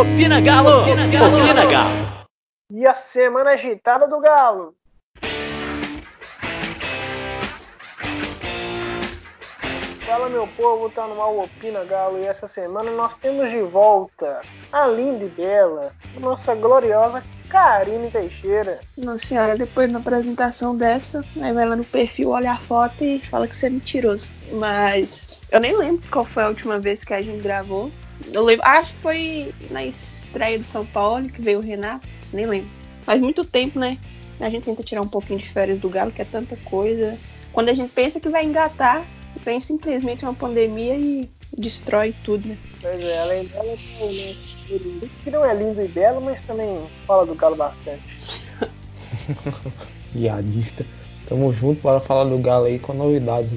Opina Galo! Opina Galo! Opina Galo! E a semana agitada do Galo? Fala meu povo, tá no mal Opina Galo e essa semana nós temos de volta a linda e bela, a nossa gloriosa Karine Teixeira. Nossa senhora, depois da apresentação dessa, aí vai lá no perfil, olha a foto e fala que você é mentiroso. Mas eu nem lembro qual foi a última vez que a gente gravou. Eu lembro, acho que foi na estreia do São Paulo que veio o Renato, nem lembro. Faz muito tempo, né? A gente tenta tirar um pouquinho de férias do Galo, que é tanta coisa. Quando a gente pensa que vai engatar, vem simplesmente uma pandemia e destrói tudo, né? Pois é, além dela, tem né, que não é lindo e belo, mas também fala do Galo bastante. Viadista. Tamo junto para falar do Galo aí com novidades.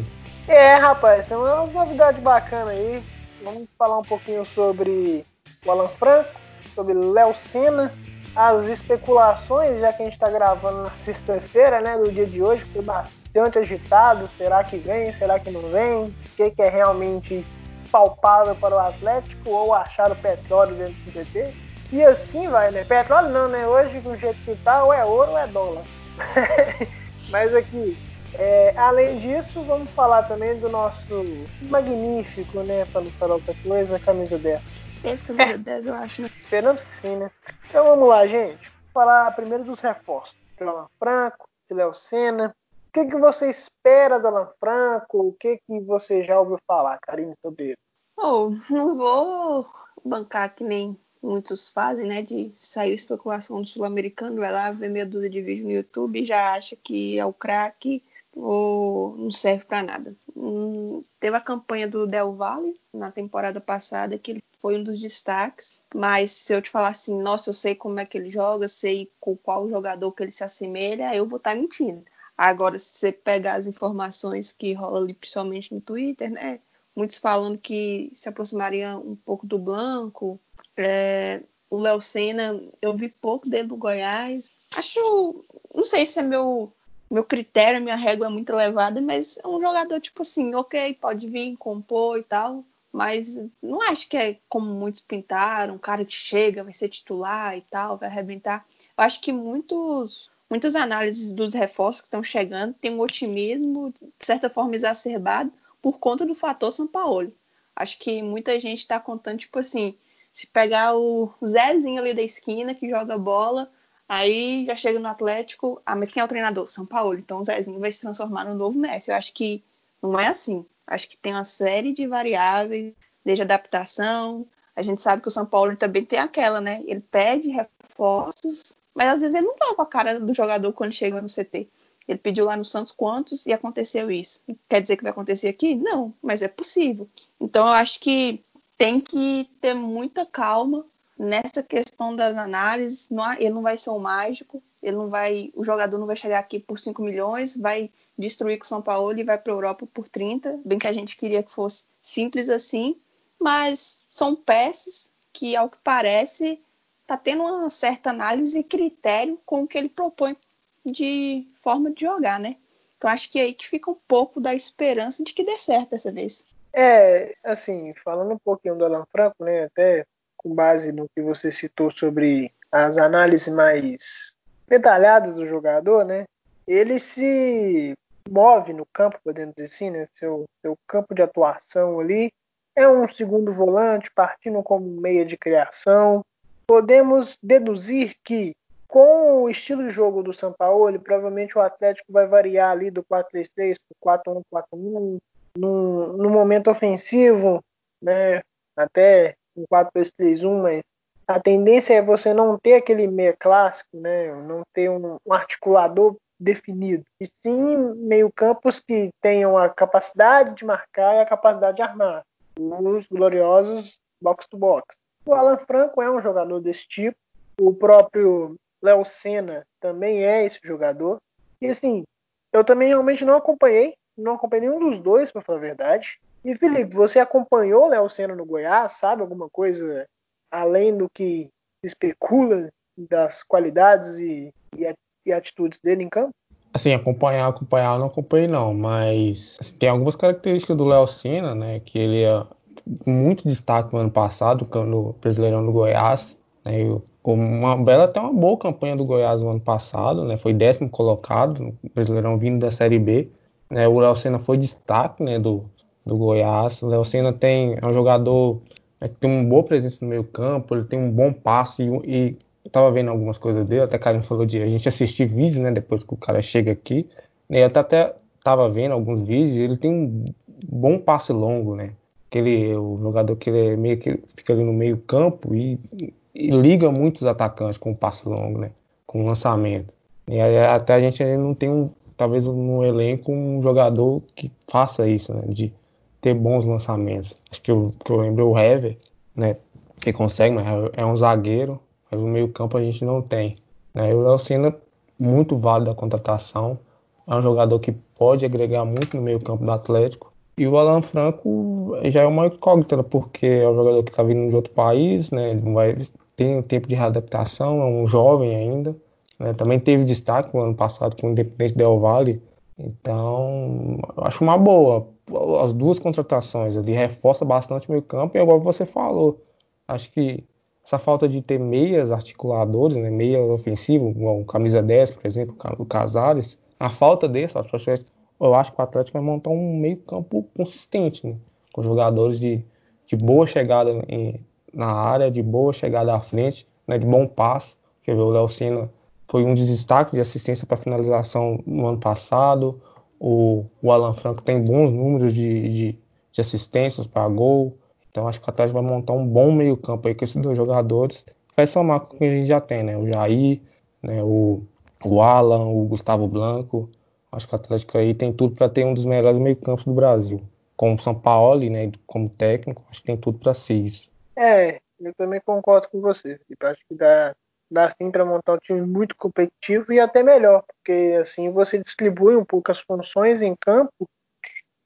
É, rapaz, tem uma novidade bacana aí. Vamos falar um pouquinho sobre o Alan Franco, sobre Léo Senna, as especulações, já que a gente está gravando na sexta-feira, né, do dia de hoje, foi bastante agitado. Será que vem? Será que não vem? O que, que é realmente palpável para o Atlético ou achar o petróleo dentro do CT? E assim vai, né? Petróleo não, né? Hoje, do jeito que tá, ou é ouro ou é dólar. Mas aqui, é, além disso, vamos falar também do nosso magnífico, né? Para não falar outra coisa, camisa 10. Esse camisa 10, eu acho, né? Esperamos que sim, né? Então vamos lá, gente. Vou falar primeiro dos reforços. De Alan Franco, de Léo Senna. O que, que você espera do Alan Franco? O que, que você já ouviu falar, Karine, sobre ele? Oh, não vou bancar que nem muitos fazem, né? De sair especulação do sul-americano, vai lá ver meia dúzia de vídeo no YouTube e já acha que é o craque ou não serve para nada. Hum, teve a campanha do Del Valle na temporada passada, que ele foi um dos destaques, mas se eu te falar assim, nossa, eu sei como é que ele joga, sei com qual jogador que ele se assemelha, eu vou estar tá mentindo. Agora, se você pegar as informações que rola ali, principalmente no Twitter, né? Muitos falando que se aproximaria um pouco do Blanco. É, o Léo Senna, eu vi pouco dele do Goiás. Acho, não sei se é meu meu critério, minha régua é muito elevada, mas é um jogador, tipo assim, ok, pode vir, compor e tal, mas não acho que é como muitos pintaram, um cara que chega, vai ser titular e tal, vai arrebentar. Eu acho que muitos, muitas análises dos reforços que estão chegando têm um otimismo, de certa forma, exacerbado por conta do fator São Paulo. Acho que muita gente está contando, tipo assim, se pegar o Zezinho ali da esquina que joga bola, Aí já chega no Atlético, ah, mas quem é o treinador? São Paulo. Então o Zezinho vai se transformar no novo Messi. Eu acho que não é assim. Acho que tem uma série de variáveis, desde adaptação. A gente sabe que o São Paulo também tem aquela, né? Ele pede reforços, mas às vezes ele não vai com a cara do jogador quando chega no CT. Ele pediu lá no Santos quantos e aconteceu isso. Quer dizer que vai acontecer aqui? Não, mas é possível. Então eu acho que tem que ter muita calma nessa questão das análises, não ele não vai ser um mágico, ele não vai, o jogador não vai chegar aqui por 5 milhões, vai destruir com o São Paulo e vai para a Europa por 30, bem que a gente queria que fosse simples assim, mas são peças que, ao que parece, está tendo uma certa análise e critério com o que ele propõe de forma de jogar, né? Então acho que é aí que fica um pouco da esperança de que dê certo dessa vez. É, assim, falando um pouquinho do Alan Franco, né, até com base no que você citou sobre as análises mais detalhadas do jogador, né? Ele se move no campo, podemos dizer assim, né? Seu, seu campo de atuação ali é um segundo volante, partindo como meia de criação. Podemos deduzir que com o estilo de jogo do São Paulo, provavelmente o Atlético vai variar ali do 4-3-3 para o 4-1-4-1 no, no momento ofensivo, né? Até um 4-2-3-1, mas a tendência é você não ter aquele meia clássico, né? Não ter um, um articulador definido. E sim meio campos que tenham a capacidade de marcar e a capacidade de armar. Os gloriosos box to box. O Alan Franco é um jogador desse tipo. O próprio Léo Senna também é esse jogador. E assim, eu também realmente não acompanhei, não acompanhei nenhum dos dois, para falar a verdade. E Felipe, você acompanhou Léo Senna no Goiás? Sabe alguma coisa além do que especula das qualidades e, e, e atitudes dele em campo? Assim, acompanhar, acompanhar, não acompanhei não, mas assim, tem algumas características do Léo Senna, né, que ele é, muito destaque no ano passado, no Brasileirão do Goiás. Né, uma bela até uma boa campanha do Goiás no ano passado, né? Foi décimo colocado no Brasileirão vindo da Série B. Né, o Léo Senna foi destaque né, do, do Goiás. O Léo Senna tem, é um jogador né, que tem uma boa presença no meio campo, ele tem um bom passe e, eu tava vendo algumas coisas dele, até Karen falou de a gente assistir vídeos, né, depois que o cara chega aqui. Eu até, tava vendo alguns vídeos, ele tem um bom passe longo, né? Aquele, o jogador que ele é meio que fica ali no meio campo e, e liga muitos atacantes com o passe longo, né? Com o lançamento. E aí, até a gente não tem um, talvez no elenco um jogador que faça isso, né? De ter bons lançamentos. Acho que eu, que eu lembro o Hever, né? Que consegue, mas é, é um zagueiro, mas no meio campo a gente não tem. Né? E o muito válido a contratação. É um jogador que pode agregar muito no meio campo do Atlético. E o Alan Franco já é uma incógnita, porque é um jogador que está vindo de outro país, né? Não vai, tem um tempo de readaptação, é um jovem ainda. Né? Também teve destaque no ano passado com o Independente Del Valle. Então, acho uma boa. As duas contratações ali reforça bastante o meio campo, e igual você falou. Acho que essa falta de ter meias articuladores, né, meias ofensivos, como camisa 10, por exemplo, o Casares, a falta desse, eu acho que o Atlético vai montar um meio campo consistente, né, com jogadores de, de boa chegada em, na área, de boa chegada à frente, né, de bom passe. Ver, o Léo Senna foi um dos destaques de assistência para finalização no ano passado. O, o Alan Franco tem bons números de, de, de assistências para gol. Então acho que o Atlético vai montar um bom meio-campo aí com esses dois jogadores. Vai somar com o que a gente já tem, né? O Jair, né? o, o Alan, o Gustavo Blanco. Acho que o Atlético aí tem tudo para ter um dos melhores meio-campos do Brasil. Com o São Paulo, né, como técnico, acho que tem tudo para ser isso. É, eu também concordo com você. Tipo, acho que dá, dá sim para montar um time muito competitivo e até melhor, porque assim você distribui um pouco as funções em campo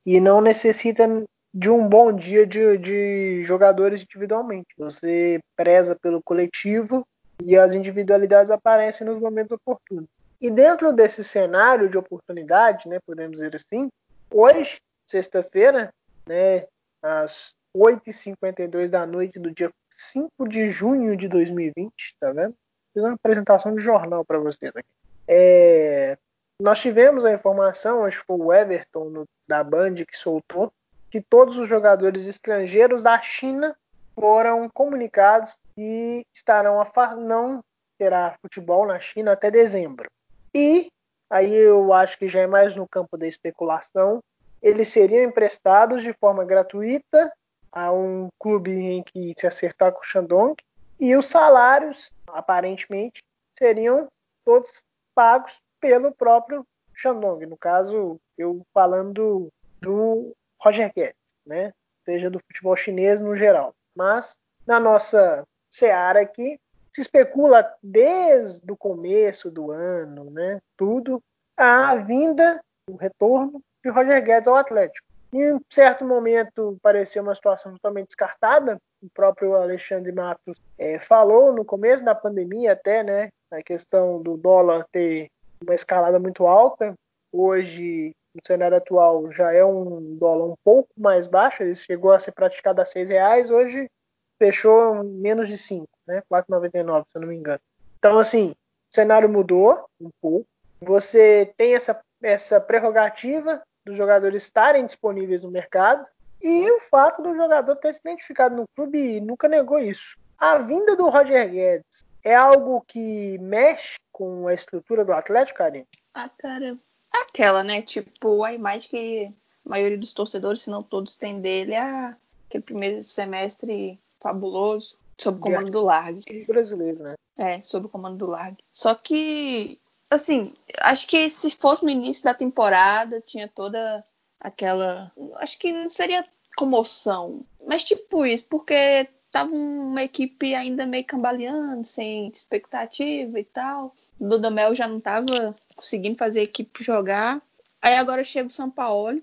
e não necessita de um bom dia de, de jogadores individualmente. Você preza pelo coletivo e as individualidades aparecem nos momentos oportunos. E dentro desse cenário de oportunidade, né, podemos dizer assim, hoje, sexta-feira, né, às 8h52 da noite do dia 5 de junho de 2020, tá vendo? Fiz uma apresentação de jornal para vocês aqui. É, nós tivemos a informação, acho que foi o Everton no, da Band que soltou, que todos os jogadores estrangeiros da China foram comunicados que estarão a não terá futebol na China até dezembro. E aí eu acho que já é mais no campo da especulação, eles seriam emprestados de forma gratuita a um clube em que se acertar com o Shandong e os salários aparentemente seriam todos pagos pelo próprio Shandong. No caso, eu falando do Roger Guedes, né? Seja do futebol chinês no geral. Mas na nossa seara aqui se especula desde o começo do ano, né? Tudo a vinda, o retorno de Roger Guedes ao Atlético. Em certo momento parecia uma situação totalmente descartada. O próprio Alexandre Matos é, falou no começo da pandemia até, né? A questão do dólar ter uma escalada muito alta. Hoje no cenário atual já é um dólar um pouco mais baixo, ele chegou a ser praticado a seis reais, hoje fechou menos de 5, né? 4,99, se eu não me engano. Então, assim, o cenário mudou um pouco. Você tem essa, essa prerrogativa dos jogadores estarem disponíveis no mercado e o fato do jogador ter se identificado no clube e nunca negou isso. A vinda do Roger Guedes é algo que mexe com a estrutura do Atlético, Karine? Ah, cara, aquela, né? Tipo, a imagem que a maioria dos torcedores, se não todos, tem dele é aquele primeiro semestre fabuloso sob o comando do Largue. Brasileiro, né? É, sob o comando do Largue. Só que, assim, acho que se fosse no início da temporada, tinha toda aquela. Acho que não seria comoção, mas tipo isso, porque tava uma equipe ainda meio cambaleando, sem expectativa e tal. O Dudamel já não tava conseguindo fazer a equipe jogar. Aí agora chega o São Paulo.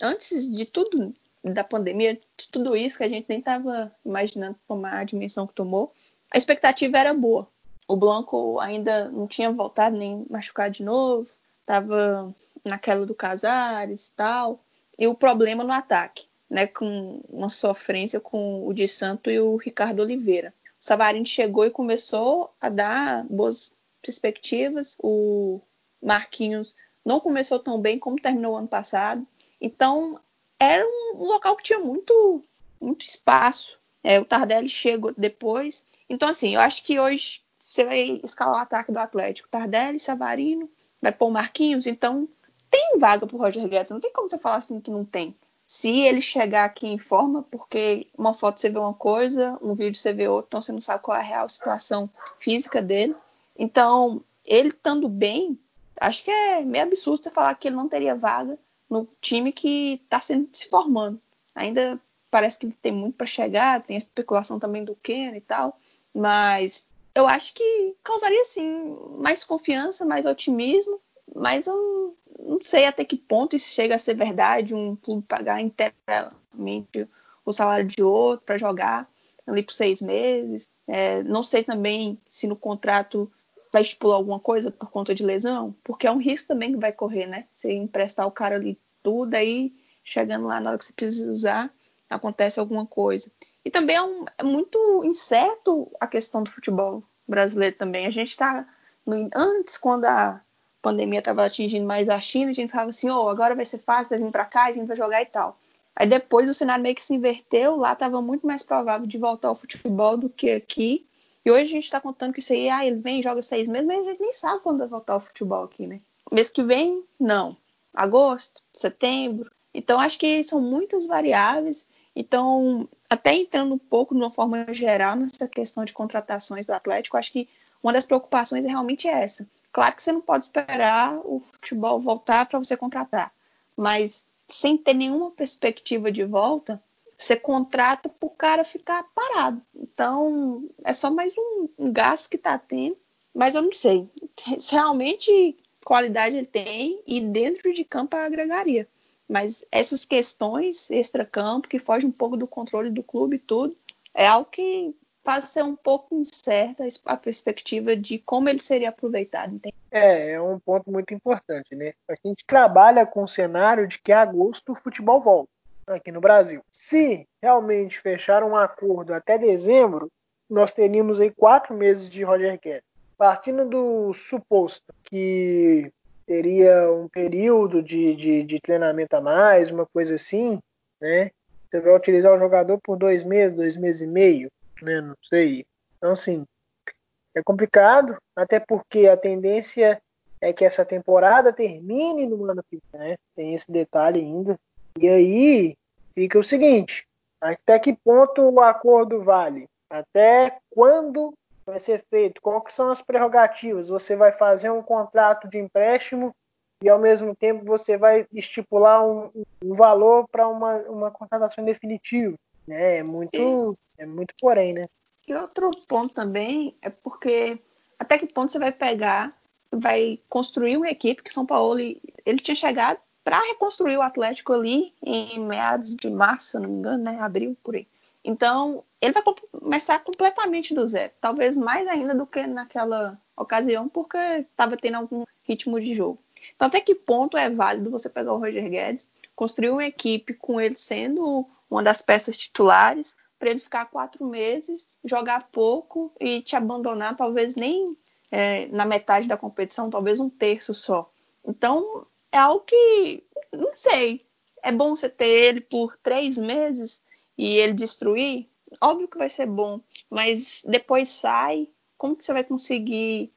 Antes de tudo, da pandemia, de tudo isso que a gente nem estava imaginando tomar a dimensão que tomou, a expectativa era boa. O Blanco ainda não tinha voltado nem machucado de novo, estava naquela do Casares e tal. E o problema no ataque. né, com uma sofrência com o de Santo e o Ricardo Oliveira. O Savarino chegou e começou a dar boas perspectivas. O Marquinhos não começou tão bem como terminou o ano passado. Então, era um, local que tinha muito, muito espaço. É, o Tardelli chegou depois. Então, assim, eu acho que hoje você vai escalar o ataque do Atlético. Tardelli, Savarino, vai pôr Marquinhos. Então, tem vaga pro Roger Guedes. Não tem como você falar assim que não tem. Se ele chegar aqui em forma, porque uma foto você vê uma coisa, um vídeo você vê outra, então você não sabe qual é a real situação física dele. Então, ele estando bem, acho que é meio absurdo você falar que ele não teria vaga no time que está se formando. Ainda parece que ele tem muito para chegar, tem a especulação também do Ken e tal, mas eu acho que causaria sim mais confiança, mais otimismo, mas eu não sei até que ponto isso chega a ser verdade, um clube pagar inteiramente o salário de outro para jogar ali por seis meses. É, não sei também se no contrato vai estipular alguma coisa por conta de lesão, porque é um risco também que vai correr, né? Você emprestar o cara ali tudo, aí chegando lá na hora que você precisa usar, acontece alguma coisa. E também é, um, é muito incerto a questão do futebol brasileiro também. A gente está antes quando a pandemia estava atingindo mais a China, a gente falava assim, oh, agora vai ser fácil, vai vir para cá, a gente vai jogar e tal. Aí depois o cenário meio que se inverteu, lá estava muito mais provável de voltar ao futebol do que aqui. E hoje a gente está contando que isso aí, ah, ele vem, joga seis meses, mas a gente nem sabe quando vai voltar ao futebol aqui, né? Mês que vem, não. Agosto, setembro. Então, acho que são muitas variáveis. Então, até entrando um pouco de uma forma geral nessa questão de contratações do Atlético, acho que uma das preocupações é realmente essa. Claro que você não pode esperar o futebol voltar para você contratar, mas sem ter nenhuma perspectiva de volta, você contrata para o cara ficar parado. Então, é só mais um, gasto que está tendo. Mas eu não sei. Se realmente qualidade ele tem e dentro de campo agregaria. Mas essas questões extra-campo, que foge um pouco do controle do clube e tudo, é algo que faz ser um pouco incerta a perspectiva de como ele seria aproveitado. Entende? É, é um ponto muito importante, né? A gente trabalha com o cenário de que em agosto o futebol volta aqui no Brasil. Se realmente fechar um acordo até dezembro, nós teríamos aí quatro meses de Roger Guedes. Partindo do suposto que teria um período de, de, de, treinamento a mais, uma coisa assim, né? Você vai utilizar o jogador por dois meses, dois meses e meio, né? Não sei. Então, assim, é complicado, até porque a tendência é que essa temporada termine no ano que vem, né? Tem esse detalhe ainda. E aí fica o seguinte: até que ponto o acordo vale? Até quando vai ser feito? Quais são as prerrogativas? Você vai fazer um contrato de empréstimo e ao mesmo tempo você vai estipular um, um valor para uma, uma contratação definitiva. Né? É muito, é muito porém, né? E outro ponto também é porque até que ponto você vai pegar, vai construir uma equipe que São Paulo ele tinha chegado para reconstruir o Atlético ali em meados de março, se não me engano, né? Abril, por aí. Então, ele vai começar completamente do zero. Talvez mais ainda do que naquela ocasião, porque estava tendo algum ritmo de jogo. Então, até que ponto é válido você pegar o Roger Guedes, construir uma equipe com ele sendo uma das peças titulares, para ele ficar quatro meses, jogar pouco e te abandonar, talvez nem é, na metade da competição, talvez um terço só. Então, é algo que, não sei, é bom você ter ele por três meses e ele destruir? Óbvio que vai ser bom, mas depois sai, como que você vai conseguir?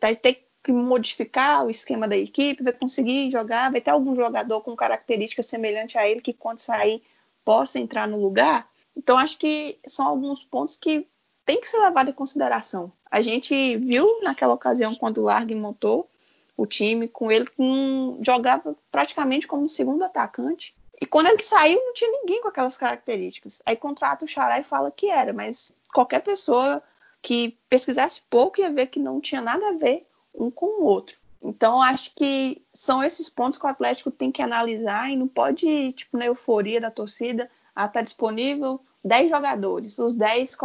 Vai ter que modificar o esquema da equipe, vai conseguir jogar, vai ter algum jogador com características semelhantes a ele que quando sair possa entrar no lugar? Então acho que são alguns pontos que tem que ser levado em consideração. A gente viu naquela ocasião quando o Largue montou o time com ele, com, jogava praticamente como segundo atacante. E quando ele saiu, não tinha ninguém com aquelas características. Aí contrata o Xará e fala que era, mas qualquer pessoa que pesquisasse pouco ia ver que não tinha nada a ver um com o outro. Então, acho que são esses pontos que o Atlético tem que analisar e não pode, tipo, na euforia da torcida, ah, tá disponível 10 jogadores, os 10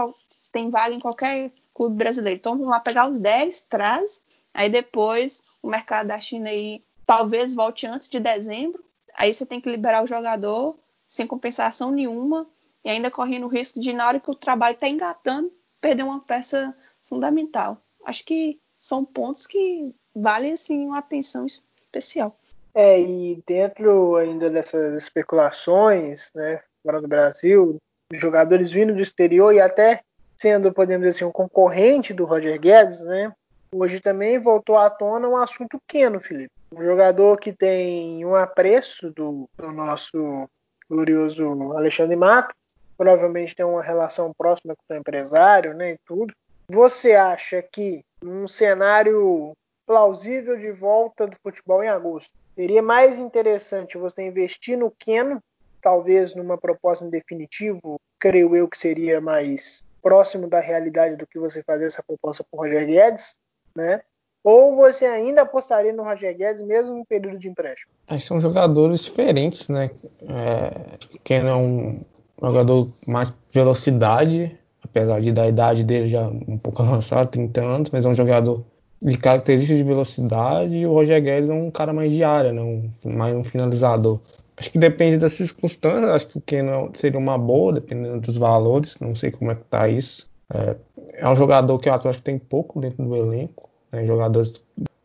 tem vaga em qualquer clube brasileiro. Então, vamos lá pegar os 10, traz, aí depois o mercado da China aí talvez volte antes de dezembro. Aí você tem que liberar o jogador. sem compensação nenhuma e ainda correndo o risco de, na hora que o trabalho está engatando, perder uma peça fundamental. Acho que são pontos que valem assim, uma atenção especial. É, e dentro ainda dessas especulações, né, fora do Brasil, jogadores vindo do exterior e até sendo, podemos dizer assim, um concorrente do Roger Guedes, né? Hoje também voltou à tona um assunto Keno, Felipe. Um jogador que tem um apreço do, do nosso glorioso Alexandre Mato, provavelmente tem uma relação próxima com o empresário, né, e tudo. Você acha que num cenário plausível de volta do futebol em agosto, seria mais interessante você investir no Keno, talvez numa proposta em definitivo, creio eu que seria mais próximo da realidade do que você fazer essa proposta por Roger Guedes, né? Ou você ainda apostaria no Roger Guedes mesmo no período de empréstimo? São jogadores diferentes, né? É, Ken é um jogador mais velocidade, apesar de da idade dele já um pouco avançado, 30 anos, mas é um jogador de características de velocidade e o Roger Guedes é um cara mais de área, né? um, mais um finalizador. Acho que depende das circunstâncias, acho que o Ken seria uma boa, dependendo dos valores, não sei como é que tá isso. É, é um jogador que eu acho que tem pouco dentro do elenco, né? Jogadores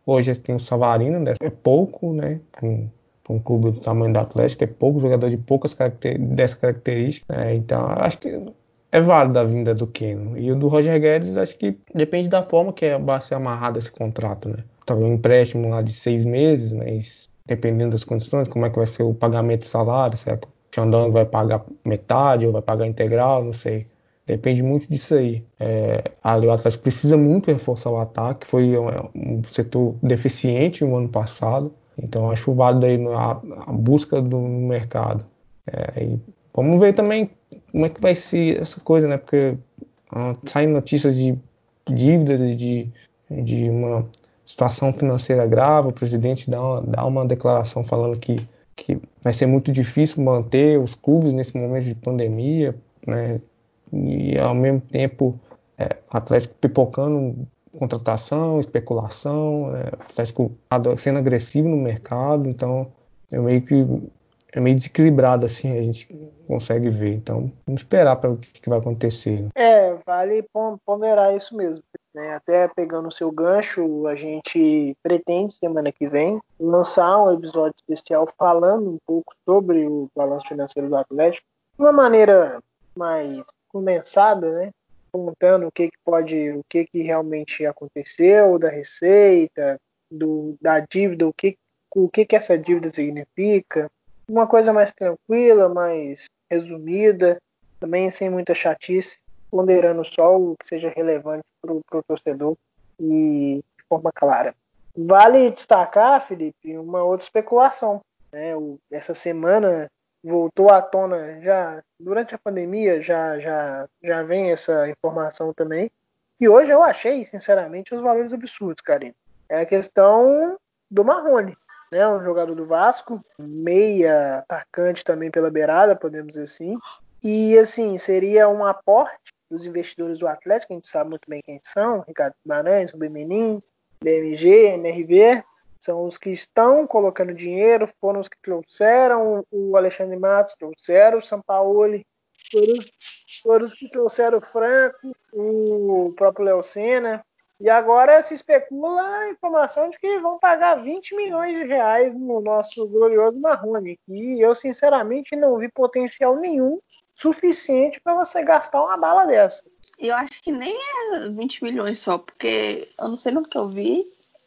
hoje tem o Savarino, né? é pouco, né? Para um, clube do tamanho do Atlético, é pouco jogador de poucas caracter dessas características. Né? Então acho que é válido a vinda do Keno. E o do Roger Guedes, acho que depende da forma que é, vai ser amarrado esse contrato, né? Talvez um empréstimo lá de seis meses, mas dependendo das condições, como é que vai ser o pagamento de salário, será que o Xandão vai pagar metade ou vai pagar integral, não sei. Depende muito disso aí. É, ali o Atlético precisa muito reforçar o ataque, foi um, um setor deficiente no ano passado, então acho válido aí a, a busca do mercado. É, vamos ver também como é que vai ser essa coisa, né? Porque ah, saem notícias de dívidas, de, de uma situação financeira grave, o presidente dá uma, dá uma declaração falando que, que vai ser muito difícil manter os clubes nesse momento de pandemia, né? E ao mesmo tempo é, Atlético pipocando contratação, especulação, é, Atlético sendo agressivo no mercado, então é meio que é meio desequilibrado assim, a gente consegue ver. Então, vamos esperar para o que, que, vai acontecer. É, vale ponderar isso mesmo. Né? Até pegando o seu gancho, a gente pretende semana que vem lançar um episódio especial falando um pouco sobre o balanço financeiro do Atlético de uma maneira mais condensada, né? Contando o que, que pode, o que, que realmente aconteceu, da receita, do, da dívida, o que, o que, que essa dívida significa. Uma coisa mais tranquila, mais resumida, também sem muita chatice, ponderando só o que seja relevante para o torcedor e de forma clara. Vale destacar, Felipe, uma outra especulação. Né? O, essa semana voltou à tona já durante a pandemia, já, já, já vem essa informação também. E hoje eu achei, sinceramente, os valores absurdos, Karine. É a questão do Marrone, né? Um jogador do Vasco, meia atacante também pela beirada, podemos dizer assim. E assim, seria um aporte dos investidores do Atlético, a gente sabe muito bem quem são, Ricardo Guimarães, o Bemenin, BMG, MRV, são os que estão colocando dinheiro, foram os que trouxeram o Alexandre Matos, trouxeram o Sampaoli, foram os, foram os que trouxeram o Franco, o próprio Léo Senna. E agora se especula a informação de que vão pagar 20 milhões de reais no nosso glorioso Marrone. E eu, sinceramente, não vi potencial nenhum suficiente para você gastar uma bala dessa. Eu acho que nem é 20 milhões só, porque eu não sei no que eu vi,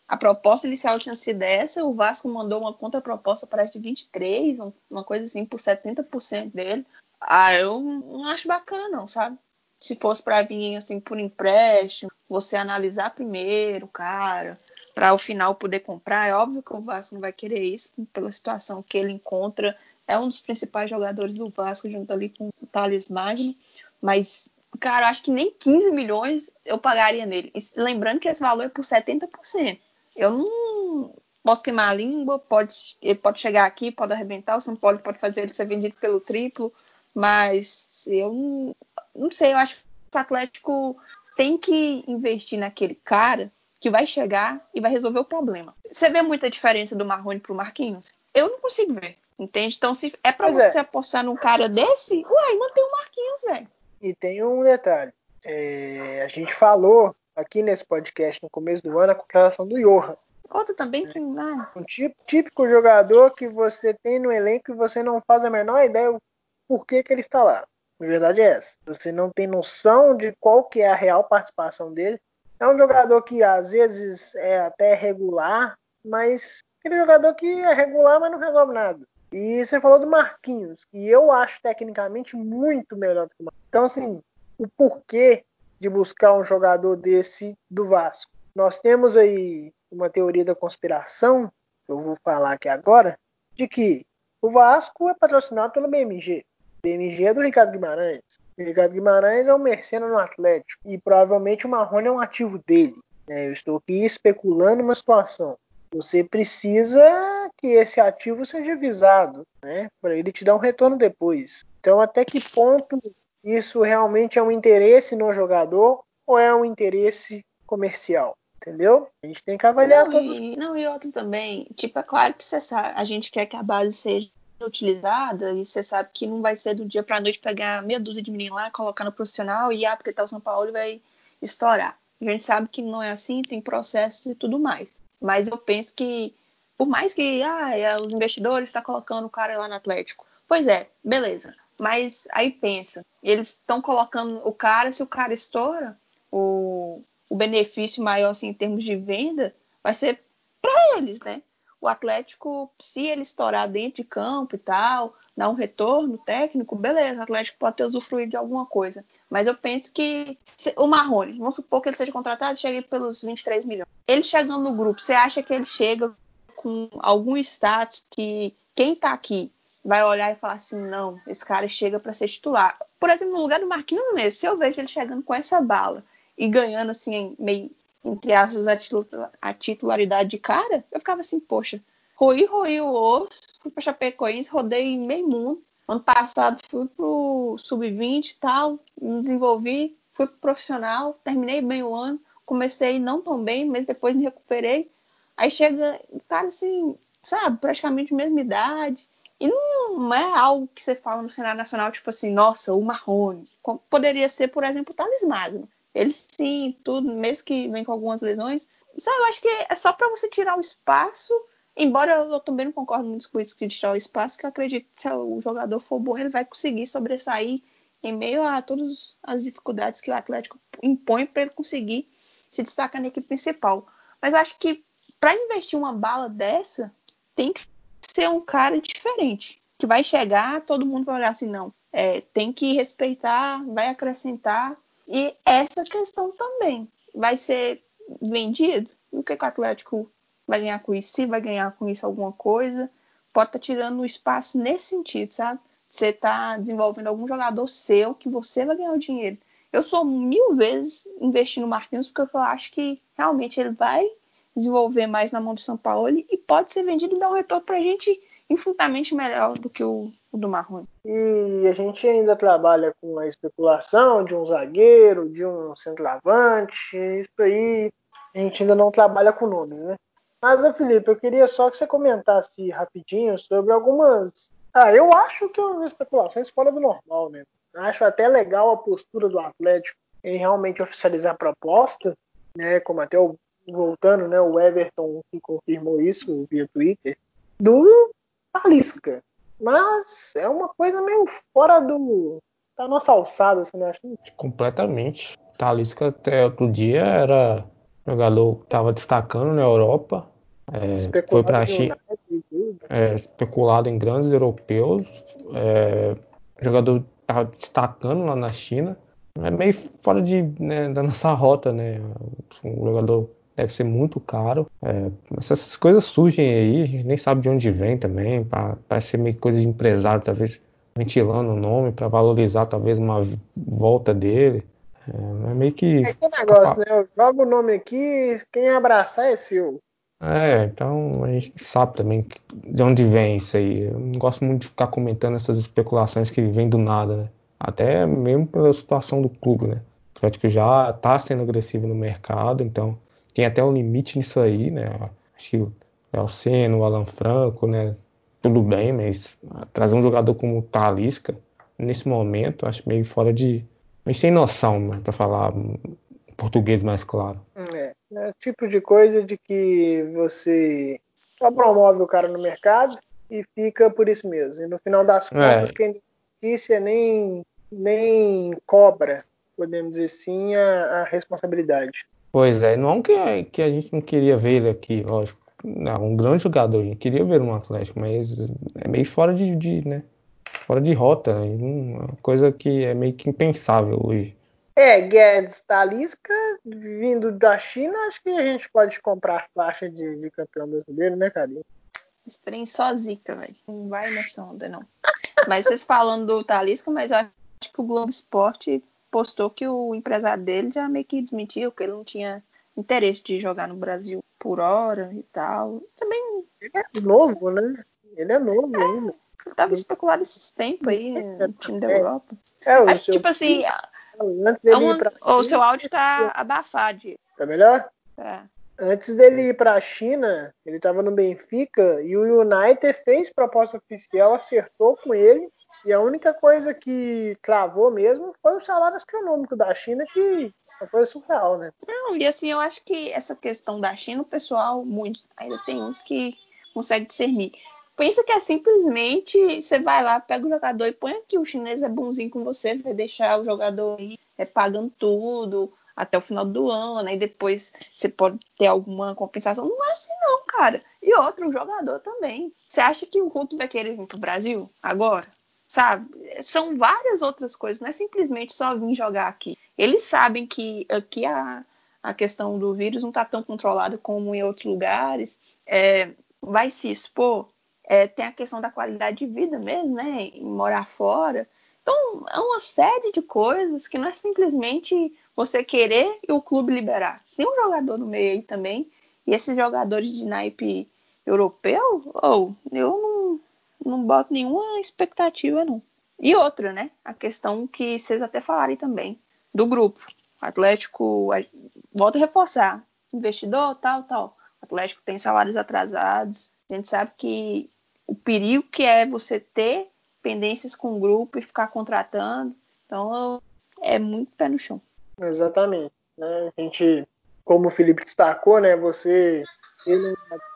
a proposta inicial tinha sido essa, o Vasco mandou uma contraproposta para de 23, uma coisa assim, por 70% dele. Ah, eu não acho bacana não, sabe? Se fosse para vir assim por empréstimo, você analisar primeiro, cara, para ao final poder comprar. É óbvio que o Vasco não vai querer isso pela situação que ele encontra. É um dos principais jogadores do Vasco junto ali com o Thales Magno, mas cara, acho que nem 15 milhões eu pagaria nele. Lembrando que esse valor é por 70% eu não posso queimar a língua, pode, ele pode chegar aqui, pode arrebentar, o São Paulo pode fazer ele ser vendido pelo triplo, mas eu não, não sei, eu acho que o Atlético tem que investir naquele cara que vai chegar e vai resolver o problema. Você vê muita diferença do Marrone pro Marquinhos? Eu não consigo ver. Entende? Então, se é pra Pois é. você apostar num cara desse, uai, mantém o Marquinhos, velho. E tem um detalhe. É, a gente falou aqui nesse podcast no começo do ano a contratação do Johan. Outro também que. Ah, Um típico jogador que você tem no elenco e você não faz a menor ideia o porquê que ele está lá. A verdade é essa. Você não tem noção de qual que é a real participação dele. É um jogador que às vezes é até regular, mas aquele jogador que é regular, mas não resolve nada. E você falou do Marquinhos, que eu acho tecnicamente muito melhor do que o Marquinhos. Então, assim, o porquê de buscar um jogador desse do Vasco. Nós temos aí uma teoria da conspiração, que eu vou falar aqui agora, de que o Vasco é patrocinado pelo BMG. BMG é do Ricardo Guimarães. O Ricardo Guimarães é um mercenário no Atlético. E provavelmente o Marrone é um ativo dele. né? Eu estou aqui especulando uma situação. Você precisa que esse ativo seja visado, né? Para ele te dar um retorno depois. Então, até que ponto isso realmente é um interesse no jogador ou é um interesse comercial? Entendeu? A gente tem que avaliar não, todos os e, não, e outro também. Tipo, é claro que você sabe, a gente quer que a base seja utilizada e você sabe que não vai ser do dia pra noite pegar meia dúzia de meninos lá, colocar no profissional e ah, porque tá o São Paulo e vai estourar. A gente sabe que não é assim, tem processos e tudo mais. Mas eu penso que, por mais que ah, é, os investidores estão colocando o cara lá no Atlético. Pois é, beleza. Mas aí pensa, eles estão colocando o cara, se o cara estoura, o, o benefício maior assim, em termos de venda vai ser para eles, né? O Atlético, se ele estourar dentro de campo e tal, dar um retorno técnico, beleza, o Atlético pode ter usufruído de alguma coisa. Mas eu penso que se- o Marrone, vamos supor que ele seja contratado chegue pelos 23 milhões. Ele chegando no grupo, você acha que ele chega com algum status que quem tá aqui vai olhar e falar assim, não, esse cara chega para ser titular. Por exemplo, no lugar do Marquinhos Nunes, se eu vejo ele chegando com essa bala e ganhando assim, meio entre aspas, a, titu- a titularidade de cara, eu ficava assim, poxa, roí, roí o osso, fui pra Chapecoense, rodei meio mundo. Ano passado fui pro sub-20 e tal, me desenvolvi, fui pro profissional, terminei bem o ano, comecei não tão bem, mas depois me recuperei. Aí chega, o cara assim, sabe, praticamente mesma idade. E não é algo que você fala no cenário nacional, tipo assim, nossa, o Marrone. Poderia ser, por exemplo, o Thales Magno. Ele sim, tudo, mesmo que vem com algumas lesões. Sabe, eu acho que é só para você tirar o espaço. Embora eu também não concordo muito com isso de tirar o espaço, que eu acredito que se o jogador for bom, ele vai conseguir sobressair em meio a todas as dificuldades que o Atlético impõe para ele conseguir se destacar na equipe principal. Mas acho que para investir uma bala dessa, tem que ser um cara diferente. Que vai chegar, todo mundo vai olhar assim, não. É, tem que respeitar, vai acrescentar. E essa questão também vai ser vendido. O que, que o Atlético vai ganhar com isso? Se vai ganhar com isso alguma coisa, pode estar tirando o espaço nesse sentido, sabe? Você está desenvolvendo algum jogador seu que você vai ganhar o dinheiro. Eu sou mil vezes investir no Marquinhos porque eu acho que realmente ele vai desenvolver mais na mão do São Paulo e pode ser vendido e dar um retorno pra gente infinitamente melhor do que o, o do Marrone. E a gente ainda trabalha com a especulação de um zagueiro, de um centroavante, isso aí a gente ainda não trabalha com nomes, né? Mas, Felipe, eu queria só que você comentasse rapidinho sobre algumas. Ah, eu acho que as especulações fora do normal, né? Acho até legal a postura do Atlético em realmente oficializar a proposta, né? Como até o voltando, né? O Everton que confirmou isso via Twitter, do Talisca. Mas é uma coisa meio fora do da nossa alçada, você não acha? Completamente. Talisca até outro dia era jogador que estava destacando na Europa. É, foi para a China, é, especulado em grandes europeus. É, jogador estava destacando lá na China. É meio fora de, né, da nossa rota, né? Um jogador deve ser muito caro. É, essas coisas surgem aí, a gente nem sabe de onde vem também. Pra, parece ser meio coisa de empresário, talvez ventilando o nome para valorizar talvez uma volta dele. É, é meio que. É que negócio, né? Eu jogo o nome aqui, quem abraçar é seu. É, então a gente sabe também de onde vem isso aí. Eu não gosto muito de ficar comentando essas especulações que vêm do nada, né? Até mesmo pela situação do clube, né? O Atlético já está sendo agressivo no mercado, então tem até um limite nisso aí, né? Acho que o Alceno, o Alan Franco, né? tudo bem, mas trazer um jogador como o Talisca, nesse momento, acho meio fora de. meio sem noção, né, para falar português mais claro. É, é o tipo de coisa de que você só promove o cara no mercado e fica por isso mesmo. E no final das é. contas, é. quem notícia nem, nem cobra, podemos dizer assim, a, a responsabilidade. Pois é, não que, que a gente não queria ver ele aqui, lógico. Não, um grande jogador, a gente queria ver no Atlético, mas é meio fora de, de né? Fora de rota, uma coisa que é meio que impensável hoje. É, Guedes, Talisca, vindo da China, acho que a gente pode comprar faixa de, de campeão brasileiro, né, Carinho? Esse trem só zica, velho. Não vai nessa onda, não. Mas vocês falando do Talisca, mas acho que o Globo Esporte postou que o empresário dele já meio que desmentiu que ele não tinha interesse de jogar no Brasil por hora e tal. Também. Ele é novo, né? Ele é novo é, ainda. Ele tava especulado esses tempos aí no time da Europa. É, Acho que, tipo assim. Antes dele é pra... O seu áudio tá abafado. Tá melhor? Tá. Antes dele ir para a China, ele estava no Benfica e o United fez proposta oficial, acertou com ele. E a única coisa que clavou mesmo foi o salário astronômico da China, que foi surreal, né? Não, e assim, eu acho que essa questão da China, o pessoal, muito, ainda tem uns que conseguem discernir. Pensa que é simplesmente você vai lá, pega o jogador e põe aqui, o chinês é bonzinho com você, vai deixar o jogador aí é, pagando tudo, até o final do ano, e depois você pode ter alguma compensação. Não é assim, não, cara. E outro, jogador também. Você acha que o Ruto vai querer vir pro Brasil agora? Sabe? São várias outras coisas, não é simplesmente só vir jogar aqui. Eles sabem que aqui a, a questão do vírus não está tão controlada como em outros lugares. É, vai se expor. É, tem a questão da qualidade de vida mesmo, né? Em morar fora. Então, é uma série de coisas que não é simplesmente você querer e o clube liberar. Tem um jogador no meio aí também, e esses jogadores de naipe europeu, ou oh, eu não, não boto nenhuma expectativa, não. E outra, né? A questão que vocês até falarem também, do grupo. Atlético, volta a reforçar, investidor, tal, tal. Atlético tem salários atrasados. A gente sabe que o perigo que é você ter pendências com o grupo e ficar contratando. Então é muito pé no chão. Exatamente. Né? A gente, como o Felipe destacou, né? Você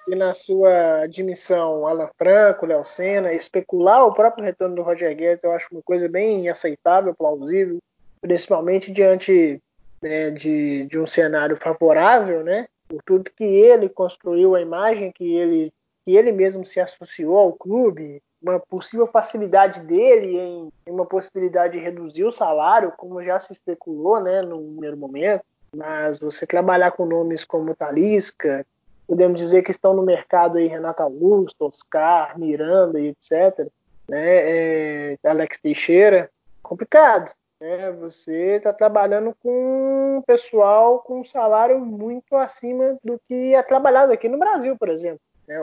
e na sua admissão Alan Franco, Léo Senna, especular o próprio retorno do Roger Guedes, eu acho uma coisa bem aceitável, plausível, principalmente diante né, de, de um cenário favorável, né? Por tudo que ele construiu, a imagem que ele, que ele mesmo se associou ao clube, uma possível facilidade dele em, em, uma possibilidade de reduzir o salário, como já se especulou né, no primeiro momento. Mas você trabalhar com nomes como Talisca, podemos dizer que estão no mercado aí Renato Augusto, Oscar, Miranda e etc. Né, é, Alex Teixeira, complicado. Né? Você está trabalhando com um pessoal com um salário muito acima do que é trabalhado aqui no Brasil, por exemplo. Né?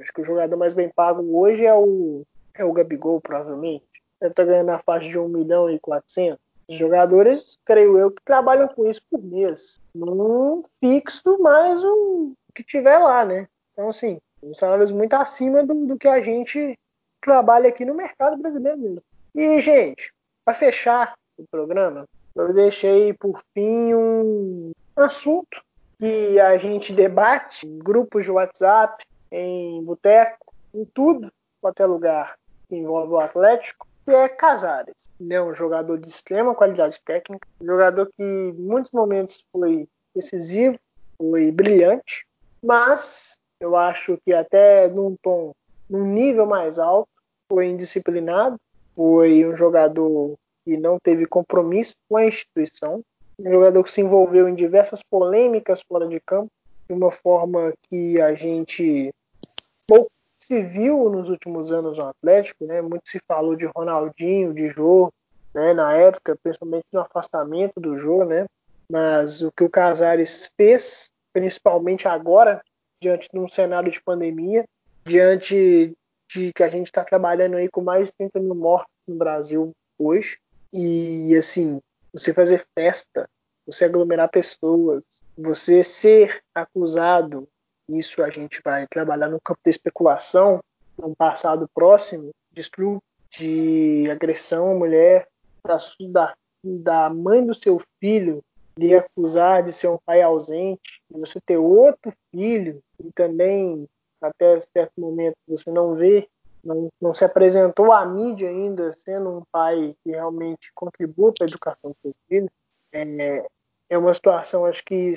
Acho que o jogador mais bem pago hoje é o, é o Gabigol, provavelmente. Deve estar ganhando a faixa de 1 milhão e 400. Os jogadores, creio eu, que trabalham com isso por mês. Num fixo mais o que tiver lá, né? Então, assim, os salários muito acima do, do que a gente trabalha aqui no mercado brasileiro mesmo. E, gente, para fechar o programa, eu deixei por fim um assunto que a gente debate em grupos de WhatsApp, em boteco, em tudo quanto é lugar que envolve o Atlético, é Casares. Ele é um jogador de extrema qualidade técnica, um jogador que em muitos momentos foi decisivo, foi brilhante, mas eu acho que até num tom, num nível mais alto, foi indisciplinado, foi um jogador que não teve compromisso com a instituição, um jogador que se envolveu em diversas polêmicas fora de campo, de uma forma que a gente se viu nos últimos anos no Atlético, né? Muito se falou de Ronaldinho, de Jô, né? Na época, principalmente no afastamento do Jô, né? Mas o que o Casares fez, principalmente agora, diante de um cenário de pandemia, diante de que a gente está trabalhando aí com mais de 30 mil mortos no Brasil hoje, e assim, você fazer festa, você aglomerar pessoas, você ser acusado, isso a gente vai trabalhar no campo da especulação, um passado próximo de estupro, de agressão à mulher, da, da mãe do seu filho lhe acusar de ser um pai ausente, e você ter outro filho e também até certo momento você não vê, não, não se apresentou à mídia ainda sendo um pai que realmente contribua para a educação do seu filho, é, é uma situação, acho que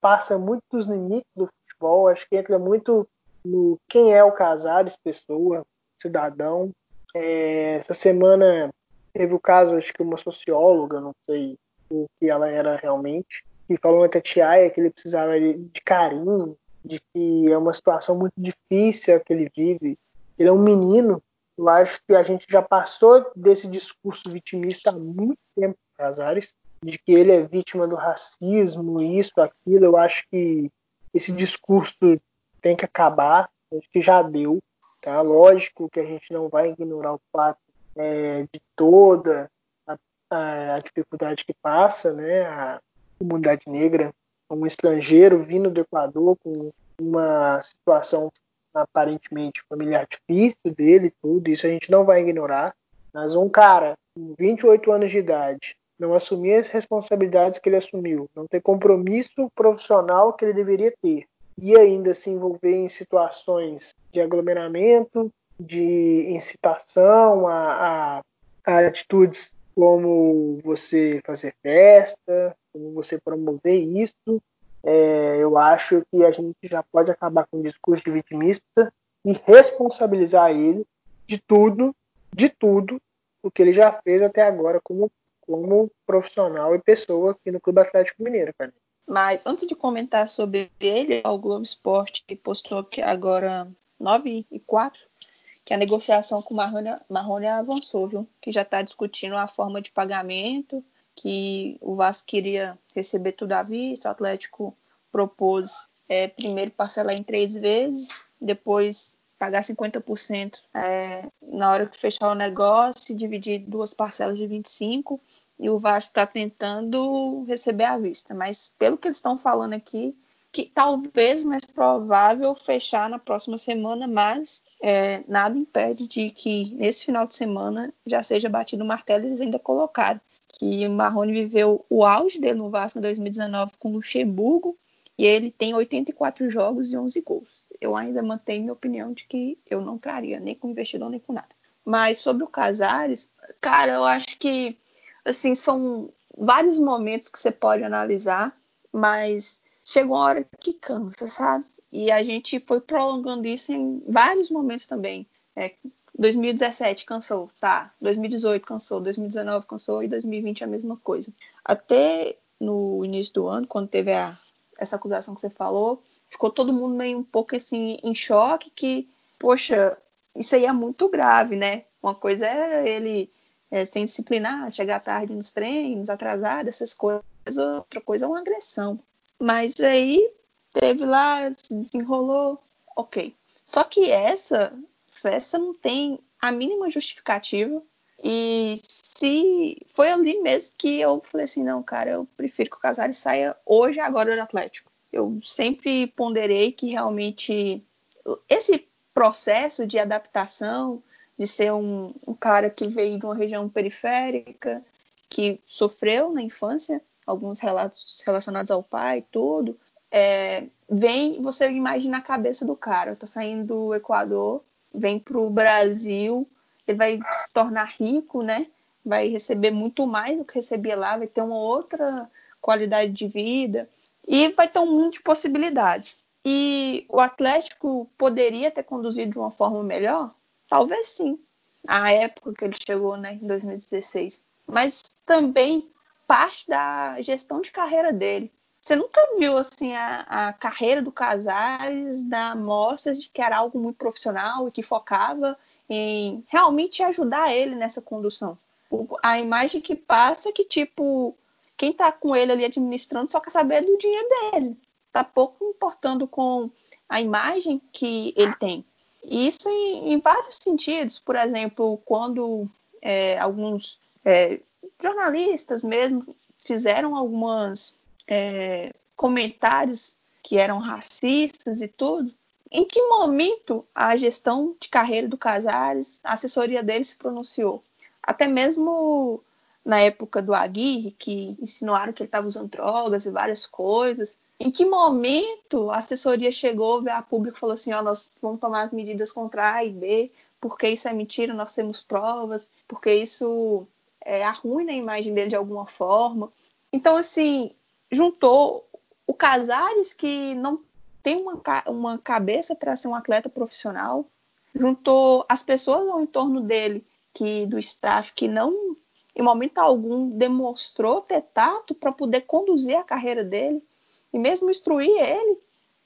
passa muito dos limites do futebol, acho que entra muito no quem é o Casares, pessoa, cidadão. É, essa semana teve o caso, acho que uma socióloga, não sei o que ela era realmente, que falou na Tatiaia que ele precisava de carinho, de que é uma situação muito difícil que ele vive. Ele é um menino, eu acho que a gente já passou desse discurso vitimista há muito tempo, Casares, de que ele é vítima do racismo, isso, aquilo. Eu acho que esse discurso tem que acabar, acho que já deu. Tá? Lógico que a gente não vai ignorar o fato é, de toda a, a, a, dificuldade que passa né, a comunidade negra, um estrangeiro vindo do Equador com uma situação aparentemente familiar difícil dele tudo, isso a gente não vai ignorar. Mas um cara com 28 anos de idade, não assumir as responsabilidades que ele assumiu, não ter compromisso profissional que ele deveria ter, e ainda se envolver em situações de aglomeramento, de incitação a, a, a atitudes como você fazer festa, como você promover isso, é, eu acho que a gente já pode acabar com o discurso de vitimista e responsabilizar ele de tudo, de tudo o que ele já fez até agora como, como profissional e pessoa aqui no Clube Atlético Mineiro, cara. Mas antes de comentar sobre ele, o Globo Esporte postou que agora 9 e 4 que a negociação com o Marrone, avançou, viu? Que já está discutindo a forma de pagamento, que o Vasco queria receber tudo à vista, o Atlético propôs é, primeiro parcelar em três vezes, depois pagar 50% é, na hora que fechar o negócio, dividir duas parcelas de 25%, e o Vasco está tentando receber à vista. Mas pelo que eles estão falando aqui, que talvez mais provável fechar na próxima semana, mas é, nada impede de que nesse final de semana já seja batido o martelo e eles ainda colocaram que o Marrone viveu o auge dele no Vasco em 2019 com o Luxemburgo e ele tem 84 jogos e 11 gols. Eu ainda mantenho minha opinião de que eu não traria nem com investidor nem com nada. Mas sobre o Casares, cara, eu acho que assim são vários momentos que você pode analisar, mas chegou uma hora que cansa, sabe? E a gente foi prolongando isso em vários momentos também. É, 2017 cansou, tá. 2018 cansou, 2019 cansou e 2020 a mesma coisa. Até no início do ano, quando teve a, essa acusação que você falou, ficou todo mundo meio um pouco assim em choque que, poxa, isso aí é muito grave, né? Uma coisa é ele é, sem disciplinar, chegar tarde nos treinos, atrasado, essas coisas. Outra coisa é uma agressão. Mas aí teve lá, se desenrolou, ok. Só que essa festa não tem a mínima justificativa. E se foi ali mesmo que eu falei assim, não, cara, eu prefiro que o Casares saia hoje agora do Atlético. Eu sempre ponderei que realmente esse processo de adaptação, de ser um, um cara que veio de uma região periférica, que sofreu na infância, alguns relatos relacionados ao pai e tudo, é, vem, você imagina a cabeça do cara, tá saindo do Equador, vem pro Brasil, ele vai se tornar rico, né? Vai receber muito mais do que recebia lá, vai ter uma outra qualidade de vida e vai ter um mundo de possibilidades. E o Atlético poderia ter conduzido de uma forma melhor? Talvez sim, a época que ele chegou, né, em 2016. Mas também parte da gestão de carreira dele. Você nunca viu assim a, a carreira do Casares da mostras de que era algo muito profissional e que focava em realmente ajudar ele nessa condução. A imagem que passa é que tipo quem está com ele ali administrando só quer saber do dinheiro dele. Tá pouco importando com a imagem que ele tem. Isso em, em vários sentidos. Por exemplo, quando é, alguns é, jornalistas mesmo fizeram alguns é, comentários que eram racistas e tudo. em que momento a gestão de carreira do Casares, a assessoria dele se pronunciou? Até mesmo na época do Aguirre, que insinuaram que ele estava usando drogas e várias coisas. Em que momento a assessoria chegou a público e falou assim: ó, nós vamos tomar as medidas contra A e B, porque isso é mentira, nós temos provas, porque isso é, arruina a imagem dele de alguma forma. Então, assim, juntou o Casares, que não tem uma, uma cabeça para ser um atleta profissional, juntou as pessoas ao entorno dele, que do staff, que não, em momento algum, demonstrou ter tato para poder conduzir a carreira dele e mesmo instruir ele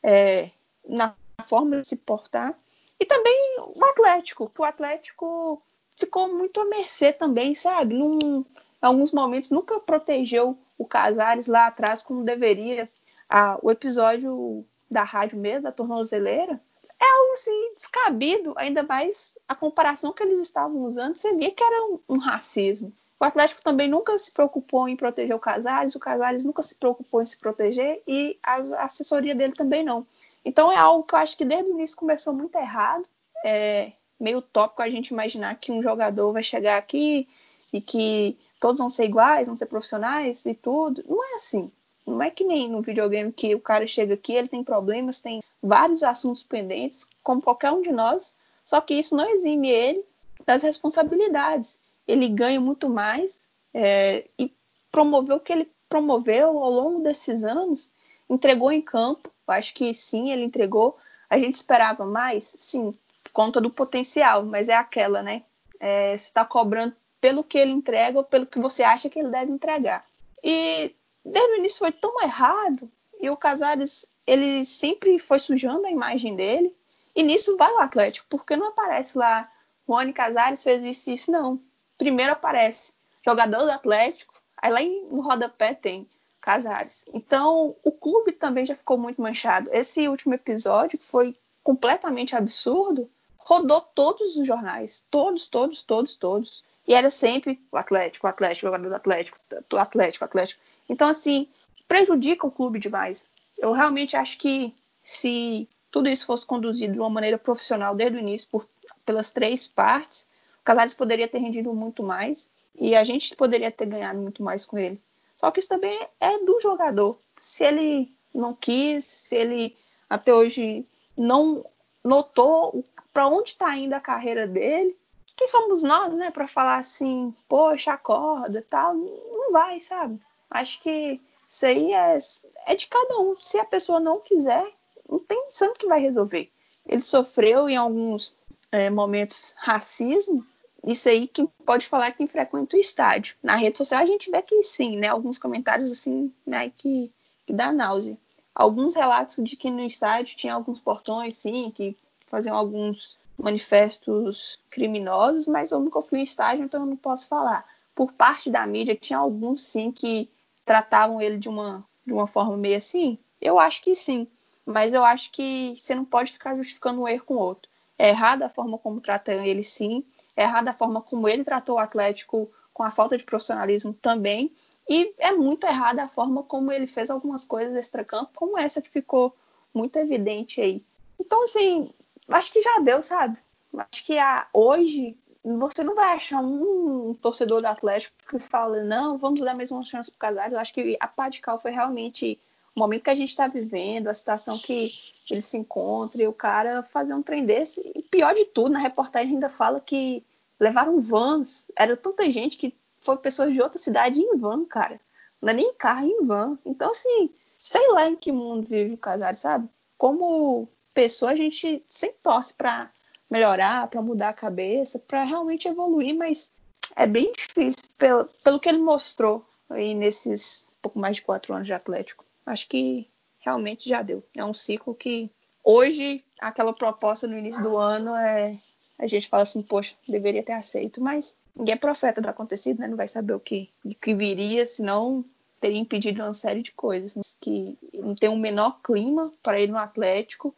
é, na forma de se portar. E também o Atlético, que o Atlético ficou muito à mercê também, sabe? Num, em alguns momentos nunca protegeu o Casares lá atrás como deveria. Ah, o episódio da rádio mesmo, da tornozeleira, é algo assim descabido, ainda mais a comparação que eles estavam usando, você via que era um, um racismo. O Atlético também nunca se preocupou em proteger o Casares, o Casares nunca se preocupou em se proteger e a assessoria dele também não. Então é algo que eu acho que desde o início começou muito errado. É meio tópico a gente imaginar que um jogador vai chegar aqui e que todos vão ser iguais, vão ser profissionais e tudo. Não é assim. Não é que nem no videogame que o cara chega aqui, ele tem problemas, tem vários assuntos pendentes, como qualquer um de nós, só que isso não exime ele das responsabilidades. Ele ganha muito mais é, e promoveu o que ele promoveu ao longo desses anos, entregou em campo. Acho que sim, ele entregou. A gente esperava mais, sim, por conta do potencial, mas é aquela, né? É, você está cobrando pelo que ele entrega ou pelo que você acha que ele deve entregar. E desde o início foi tão errado e o Casares ele sempre foi sujando a imagem dele e nisso vai o Atlético porque não aparece lá Rony Casares fez isso isso não primeiro aparece jogador do Atlético aí lá no rodapé tem Casares. Então o clube também já ficou muito manchado. Esse último episódio que foi completamente absurdo rodou todos os jornais. Todos todos todos todos. E era sempre o Atlético o Atlético jogador do Atlético o Atlético o Atlético. Então, assim, prejudica o clube demais. Eu realmente acho que se tudo isso fosse conduzido de uma maneira profissional desde o início, por, pelas três partes, o Casares poderia ter rendido muito mais e a gente poderia ter ganhado muito mais com ele. Só que isso também é do jogador. Se ele não quis, se ele até hoje não notou para onde está indo a carreira dele, quem somos nós, né, para falar assim, poxa, acorda, tal, não vai, sabe? Acho que isso aí é, é de cada um. Se a pessoa não quiser, não tem santo que vai resolver. Ele sofreu em alguns é, momentos racismo. Isso aí quem pode falar quem frequenta o estádio. Na rede social a gente vê que sim, né? Alguns comentários assim, né, que, que dá náusea. Alguns relatos de que no estádio tinha alguns portões, sim, que faziam alguns manifestos criminosos, mas eu nunca fui em estádio, então eu não posso falar. Por parte da mídia, tinha alguns sim que tratavam ele de uma, de uma forma meio assim? Eu acho que sim. Mas eu acho que você não pode ficar justificando um erro com o outro. É errada a forma como trata ele, sim. Errada a forma como ele tratou o Atlético com a falta de profissionalismo também. E é muito errada a forma como ele fez algumas coisas extra-campo, como essa que ficou muito evidente aí. Então, assim, acho que já deu, sabe? Acho que a, hoje você não vai achar um torcedor do Atlético que fala, não, vamos dar mais uma chance pro Casares. Eu acho que a pá de cal foi realmente o momento que a gente está vivendo, a situação que ele se encontra, e o cara fazer um trem desse. E pior de tudo, na reportagem ainda fala que levaram vans. Era tanta gente que foi pessoas de outra cidade em van, cara. Não é nem em carro, é em van. Então, assim, sei lá em que mundo vive o Casares, sabe? Como pessoa, a gente sempre torce para melhorar, para mudar a cabeça, para realmente evoluir, mas é bem difícil pelo, pelo que ele mostrou aí nesses pouco mais de quatro anos de Atlético. Acho que realmente já deu. É um ciclo que hoje aquela proposta no início do ano é a gente fala assim, poxa, deveria ter aceito, mas ninguém é profeta do acontecido, né? Não vai saber o que, o que viria, senão teria impedido uma série de coisas. Mas que não tem um menor clima para ir no Atlético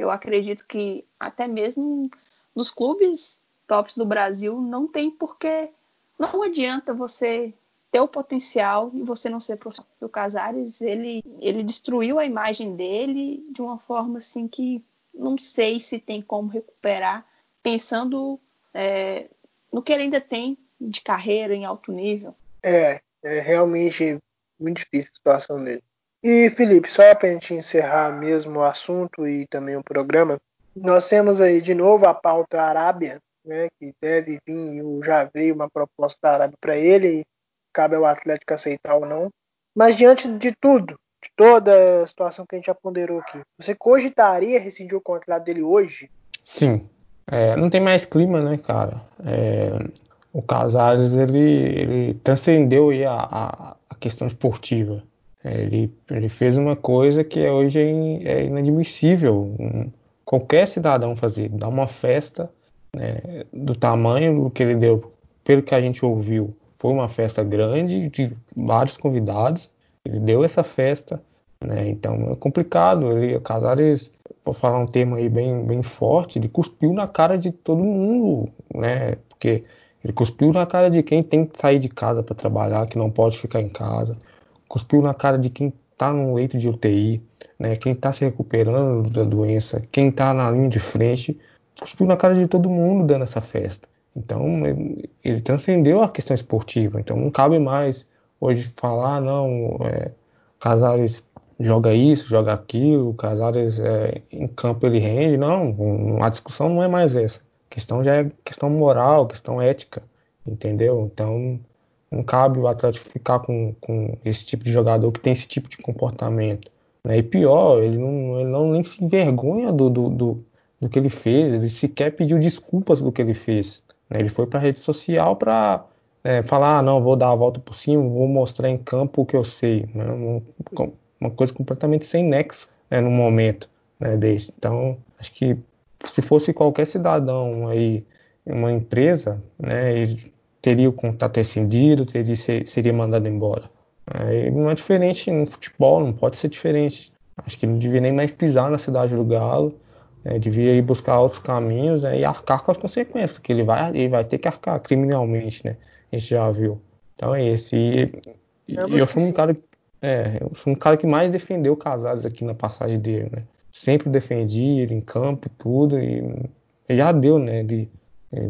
eu acredito que até mesmo nos clubes tops do Brasil não tem porque não adianta você ter o potencial e você não ser profissional. O Casares, ele, ele destruiu a imagem dele de uma forma assim que não sei se tem como recuperar, pensando é, no que ele ainda tem de carreira em alto nível. É, é realmente muito difícil a situação dele. E Felipe, só para a gente encerrar mesmo o assunto e também o programa, nós temos aí de novo a pauta Arábia, né, que deve vir, já veio uma proposta da Arábia para ele, cabe ao Atlético aceitar ou não. Mas diante de tudo, de toda a situação que a gente já ponderou aqui, você cogitaria rescindir o contrato dele hoje? Sim. É, não tem mais clima, né, cara? É, o Casares, ele, ele transcendeu a, a, a questão esportiva. É, ele, ele fez uma coisa que hoje é, inadmissível qualquer cidadão fazer, dar uma festa né, do tamanho do que ele deu, pelo que a gente ouviu, foi uma festa grande, de vários convidados, ele deu essa festa, né, então é complicado, ele, o Casares, vou falar um termo aí bem, bem forte, ele cuspiu na cara de todo mundo, né, porque ele cuspiu na cara de quem tem que sair de casa para trabalhar, que não pode ficar em casa, cuspiu na cara de quem está no leito de UTI, né, quem está se recuperando da doença, quem está na linha de frente, cuspiu na cara de todo mundo dando essa festa. Então, ele, transcendeu a questão esportiva. Então, não cabe mais hoje falar, não, é, Casares joga isso, joga aquilo, Casares é, em campo ele rende. Não, a discussão não é mais essa. A questão já é questão moral, questão ética, entendeu? Então, não cabe o Atlético ficar com, com esse tipo de jogador que tem esse tipo de comportamento. Né? E pior, ele não, ele não nem se envergonha do, do, do do que ele fez, ele sequer pediu desculpas do que ele fez. Né? Ele foi para a rede social para é, falar, ah, não, vou dar a volta por cima, vou mostrar em campo o que eu sei. Né? Uma, uma, coisa completamente sem nexo né, no momento né, desse. Então, acho que se fosse qualquer cidadão aí, uma empresa, né, ele teria o contato rescindido, teria, seria mandado embora. É, não é diferente no futebol, não pode ser diferente. Acho que não devia nem mais pisar na cidade do Galo. É, devia ir buscar outros caminhos né, e arcar com as consequências, que ele vai, ele vai ter que arcar criminalmente, né? A gente já viu. Então é esse. E, e eu fui um cara. É, eu fui um cara que mais defendeu Casares aqui na passagem dele, né? Sempre defendi ele em campo e tudo, e, e já deu, né? De,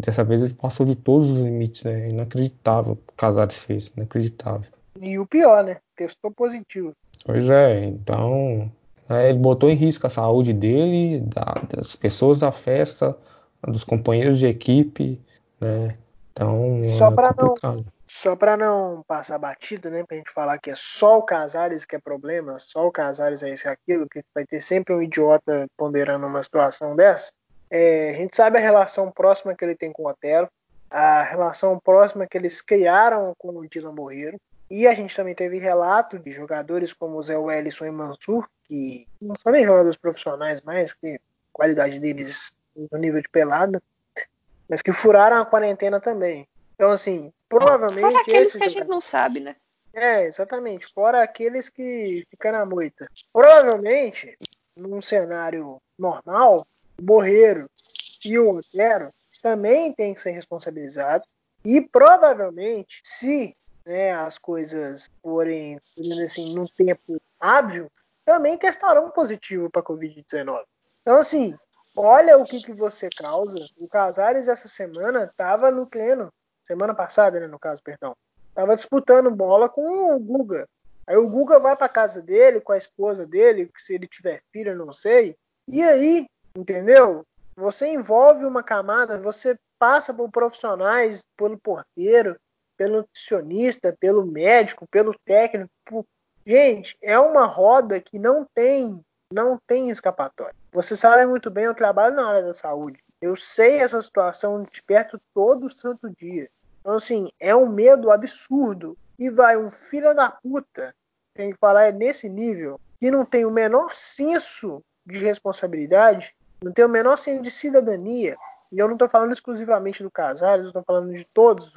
dessa vez ele passou de todos os limites, né? Inacreditável o que o Casares fez, inacreditável. E o pior, né? Testou positivo. Pois é, então é, ele botou em risco a saúde dele, da, das pessoas da festa, dos companheiros de equipe, né? Então, só é para não, só para não passar batido, né, pra gente falar que é só o Casares que é problema, só o Casares é isso e aquilo, que vai ter sempre um idiota ponderando uma situação dessa. É, a gente sabe a relação próxima que ele tem com o Otero, a relação próxima que eles criaram com o Dylan Borreiro, e a gente também teve relato de jogadores como o Zé Wellison e Mansur, que não são nem jogadores profissionais mais, que a qualidade deles no nível de pelada, mas que furaram a quarentena também. Então, assim, provavelmente. Fora aqueles que a gente não sabe, né? É, exatamente. Fora aqueles que ficam na moita. Provavelmente, num cenário normal, o Borreiro e o Otero também têm que ser responsabilizados. E provavelmente, se né, as coisas forem, assim, num tempo hábil, também testarão positivo para Covid-19. Então, assim, olha o que, que você causa. O Casares essa semana estava no treino, semana passada, né, no caso, perdão, estava disputando bola com o Guga. Aí o Guga vai para casa dele com a esposa dele, se ele tiver filho, não sei. E aí, entendeu? Você envolve uma camada, você passa por profissionais, pelo porteiro, pelo nutricionista, pelo médico, pelo técnico. Por... Gente, é uma roda que não tem, não tem escapatória. Você sabe muito bem, eu trabalho na área da saúde. Eu sei essa situação de perto todo santo dia. Então, assim, é um medo absurdo. E vai um filho da puta, tem que falar é nesse nível, que não tem o menor senso de responsabilidade, não tem o menor senso de cidadania, e eu não estou falando exclusivamente do Casares, eu estou falando de todos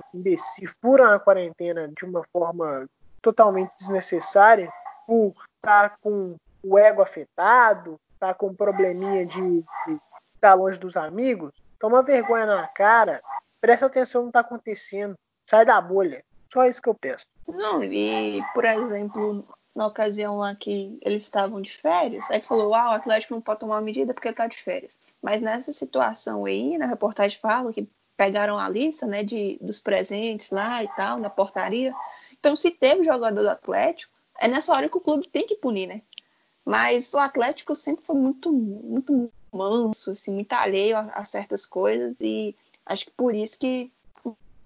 que furam a quarentena de uma forma totalmente desnecessária por estar tá com o ego afetado, tá com probleminha de, estar tá longe dos amigos. Toma vergonha na cara, presta atenção no que está acontecendo, sai da bolha. Só isso que eu peço. Não, e por exemplo, na ocasião lá que eles estavam de férias, aí falou, ah, o Atlético não pode tomar uma medida porque ele tá de férias. Mas nessa situação aí, na reportagem fala que pegaram a lista, né, de, dos presentes lá e tal, na portaria. Então, se teve jogador do Atlético, é nessa hora que o clube tem que punir, né? Mas o Atlético sempre foi muito, muito manso, assim, muito alheio a, a certas coisas e acho que por isso que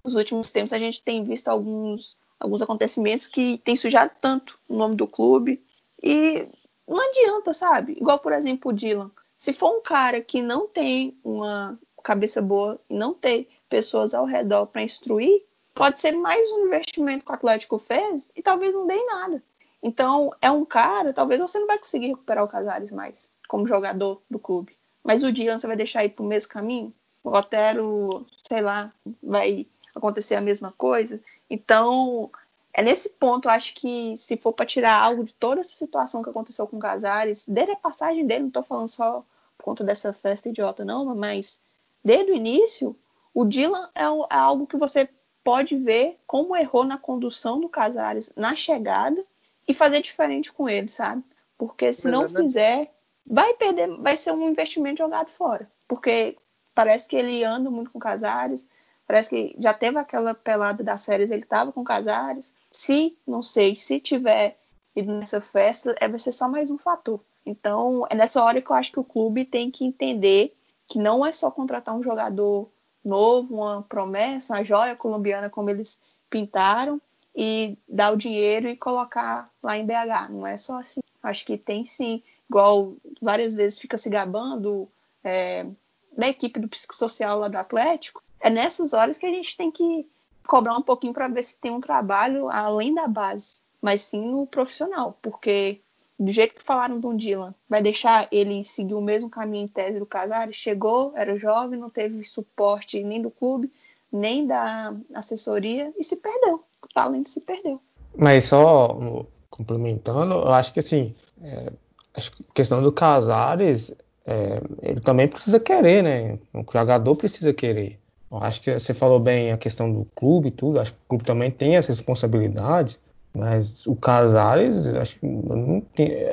nos últimos tempos a gente tem visto alguns, alguns acontecimentos que têm sujado tanto o nome do clube e não adianta, sabe? Igual, por exemplo, o Dylan. Se for um cara que não tem uma cabeça boa e não ter pessoas ao redor para instruir, pode ser mais um investimento que o Atlético fez e talvez não dê em nada. Então, é um cara, talvez você não vai conseguir recuperar o Casares mais como jogador do clube. Mas o Dylan você vai deixar ir pro mesmo caminho? O Otero, sei lá, vai acontecer a mesma coisa? Então, é nesse ponto, eu acho que se for para tirar algo de toda essa situação que aconteceu com o Casares, desde a passagem dele, não tô falando só por conta dessa festa idiota, não, mas desde o início, o Dylan é, é algo que você pode ver como errou na condução do Casares na chegada e fazer diferente com ele, sabe? Porque se não fizer, vai perder, vai ser um investimento jogado fora. Porque parece que ele anda muito com Casares, parece que já teve aquela pelada das séries, ele tava com Casares. Se, não sei, se tiver ido nessa festa, é, vai ser só mais um fator. Então, é nessa hora que eu acho que o clube tem que entender que não é só contratar um jogador novo, uma promessa, uma joia colombiana como eles pintaram e dar o dinheiro e colocar lá em BH. Não é só assim. Acho que tem sim, igual várias vezes fica se gabando é, da equipe do psicossocial lá do Atlético. É nessas horas que a gente tem que cobrar um pouquinho para ver se tem um trabalho além da base, mas sim no profissional, porque do jeito que falaram do Dylan, vai deixar ele seguir o mesmo caminho em tese do Casares? Chegou, era jovem, não teve suporte nem do clube, nem da assessoria e se perdeu. O talento se perdeu. Mas só complementando, eu acho que assim, é, a questão do Casares, é, ele também precisa querer, né? O jogador precisa querer. Acho que você falou bem a questão do clube e tudo, acho que o clube também tem as responsabilidades, mas o Casares, acho que, não,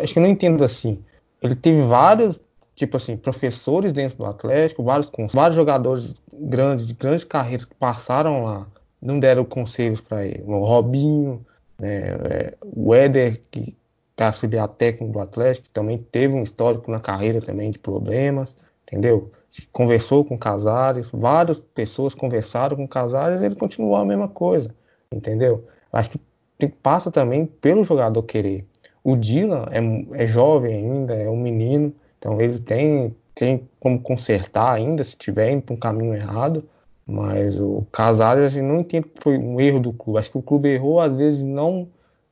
acho que eu não entendo assim. Ele teve vários, tipo assim, professores dentro do Atlético, vários, vários jogadores grandes, de grandes carreiras que passaram lá, não deram conselhos para ele. O Robinho, né, é, o Éder, que auxiliar técnico do Atlético, também teve um histórico na carreira também de problemas, entendeu? Conversou com Casares, várias pessoas conversaram com Casares ele continuou a mesma coisa, entendeu? Acho que passa também pelo jogador querer. O Dylan é, é jovem ainda, é um menino, então ele tem, tem como consertar ainda se tiver indo para um caminho errado. Mas o Casares a gente não entende que foi um erro do clube. Acho que o clube errou, às vezes, não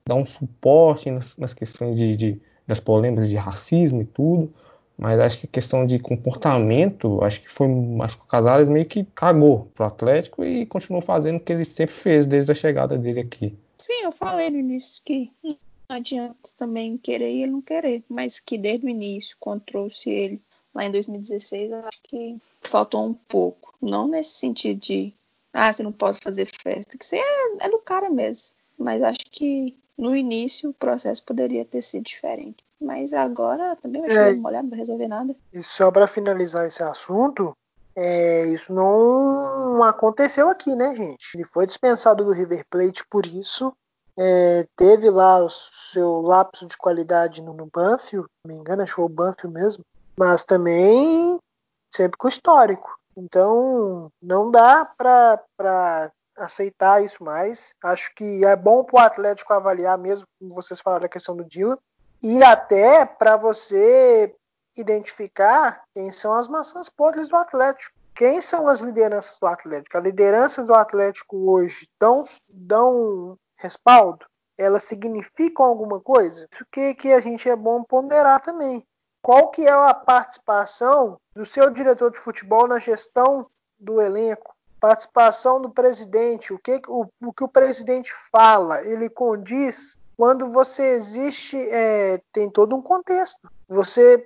dar um suporte nas, nas questões de, de, das polêmicas de racismo e tudo. Mas acho que questão de comportamento, acho que foi. Acho que o Casares meio que cagou pro Atlético e continuou fazendo o que ele sempre fez desde a chegada dele aqui. Sim, eu falei no início que não adianta também querer e ele não querer, mas que desde o início, quando trouxe ele lá em 2016, eu acho que faltou um pouco. Não nesse sentido de, ah, você não pode fazer festa, que você é, é do cara mesmo. Mas acho que no início o processo poderia ter sido diferente. Mas agora também vai é, molhado, não vai resolver nada. E só para finalizar esse assunto, é, isso não aconteceu aqui, né, gente? Ele foi dispensado do River Plate por isso. É, teve lá o seu lapso de qualidade no, no Banfield, se não me engano, acho que foi o Banfield mesmo. Mas também sempre com histórico. Então não dá para aceitar isso mais. Acho que é bom para o Atlético avaliar, mesmo como vocês falaram da questão do Dylan, e até para você identificar quem são as maçãs podres do Atlético. Quem são as lideranças do Atlético? A liderança do Atlético hoje dão, dão respaldo? Elas significam alguma coisa? Isso que, que a gente é bom ponderar também. Qual que é a participação do seu diretor de futebol na gestão do elenco? Participação do presidente, o que o, o que o presidente fala, ele condiz quando você existe, é, tem todo um contexto. Você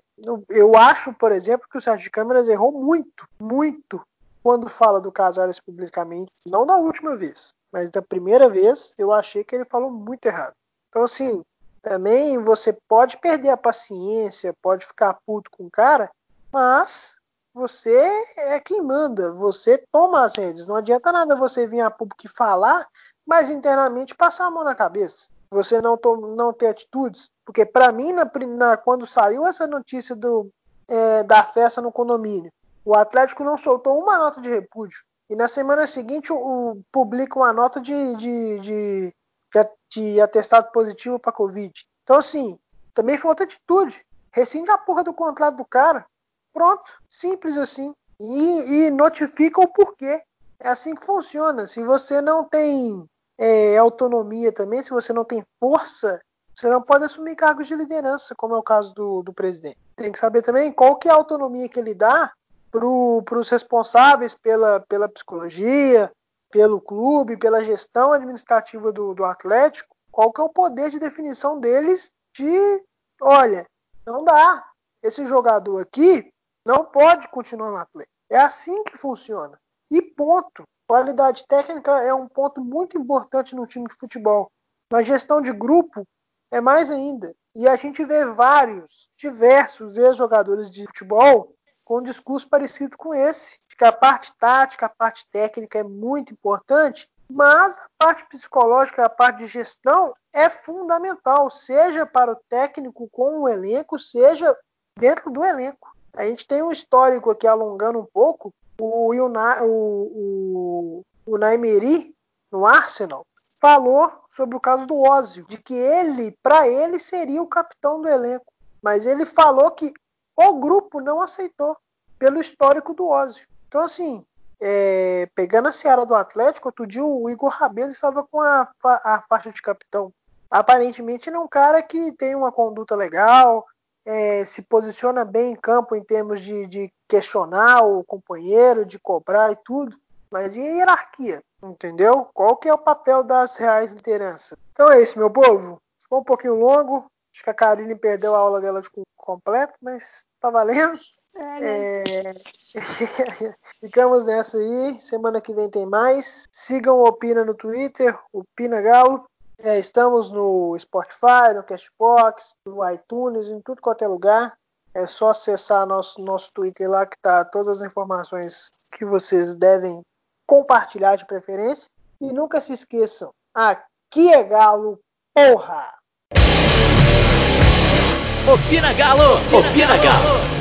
eu acho, por exemplo, que o Sérgio Câmeras errou muito, muito quando fala do Casares publicamente. Não da última vez, mas da primeira vez eu achei que ele falou muito errado. Então, assim, também você pode perder a paciência, pode ficar puto com o cara, mas você é quem manda, você toma as redes. Não adianta nada você vir a público falar, mas internamente passar a mão na cabeça. Você não, não ter atitudes. Porque para mim, na, na, quando saiu essa notícia do, é, da festa no condomínio, o Atlético não soltou uma nota de repúdio. E na semana seguinte o, o publica uma nota de, de, de de atestado positivo para Covid. Então, assim, também falta atitude. Rescinde a porra do contrato do cara. Pronto. Simples assim. E, e notifica o porquê. É assim que funciona. Se você não tem é, autonomia também, se você não tem força, você não pode assumir cargos de liderança, como é o caso do, do presidente. Tem que saber também qual que é a autonomia que ele dá para os responsáveis pela, pela psicologia, pelo clube, pela gestão administrativa do, do Atlético, qual que é o poder de definição deles de, olha, não dá. Esse jogador aqui não pode continuar no Atlético. É assim que funciona. E ponto. Qualidade técnica é um ponto muito importante no time de futebol. Na gestão de grupo é mais ainda. E a gente vê vários, diversos ex-jogadores de futebol com um discurso parecido com esse, de que a parte tática, a parte técnica é muito importante, mas a parte psicológica, a parte de gestão é fundamental, seja para o técnico com o elenco, seja dentro do elenco. A gente tem um histórico aqui alongando um pouco, o, o, o, Naimeri, no Arsenal, falou sobre o caso do Ózio, de que ele, para ele, seria o capitão do elenco. Mas ele falou que o grupo não aceitou, pelo histórico do Ózio. Então, assim, é, pegando a seara do Atlético, outro dia o Igor Rabelo estava com a, a faixa de capitão. Aparentemente, ele é um cara que tem uma conduta legal, é, se posiciona bem em campo em termos de, de, questionar o companheiro, de cobrar e tudo. Mas e a hierarquia? Entendeu? Qual que é o papel das reais lideranças? Então é isso, meu povo. Ficou um pouquinho longo. Acho que a Karine perdeu a aula dela de completo, mas tá valendo. É, né? é... Ficamos nessa aí. Semana que vem tem mais. Sigam o Opina no Twitter, o Pina Galo. É, estamos no Spotify, no Cashbox, no iTunes, em tudo quanto é lugar. É só acessar nosso, nosso Twitter lá que tá todas as informações que vocês devem compartilhar de preferência. E nunca se esqueçam, aqui é Galo, porra! Opina Galo! Opina Galo!